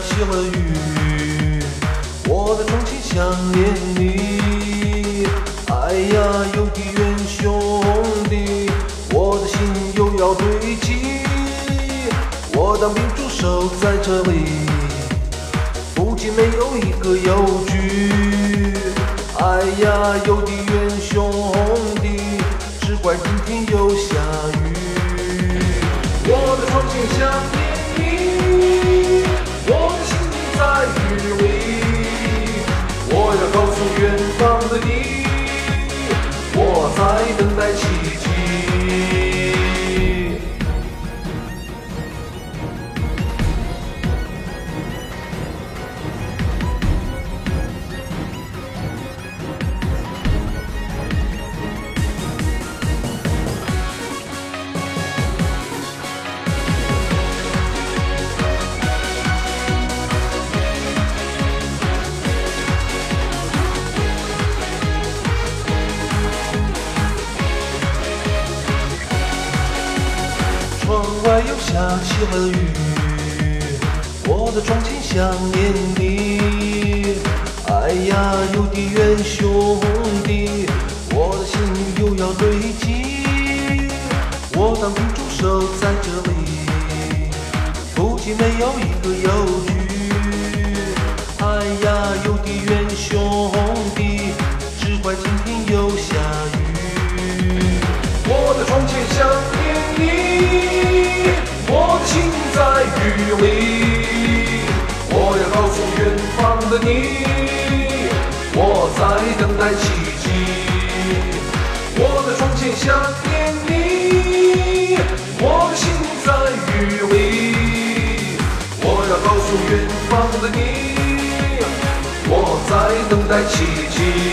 起了雨，我的重庆想念你。哎呀，邮递员兄弟，我的心又要堆积。我当兵驻守在这里，附近没有一个邮局。哎呀，邮递员兄弟，只怪今天有下起了雨，我的窗前想念你。哎呀，邮递员兄弟，我的信又要堆积。我当兵驻守在这里，附近没有一个邮局。哎呀，邮递员兄弟，只怪今天又想念你，我的心在雨里。我要告诉远方的你，我在等待奇迹。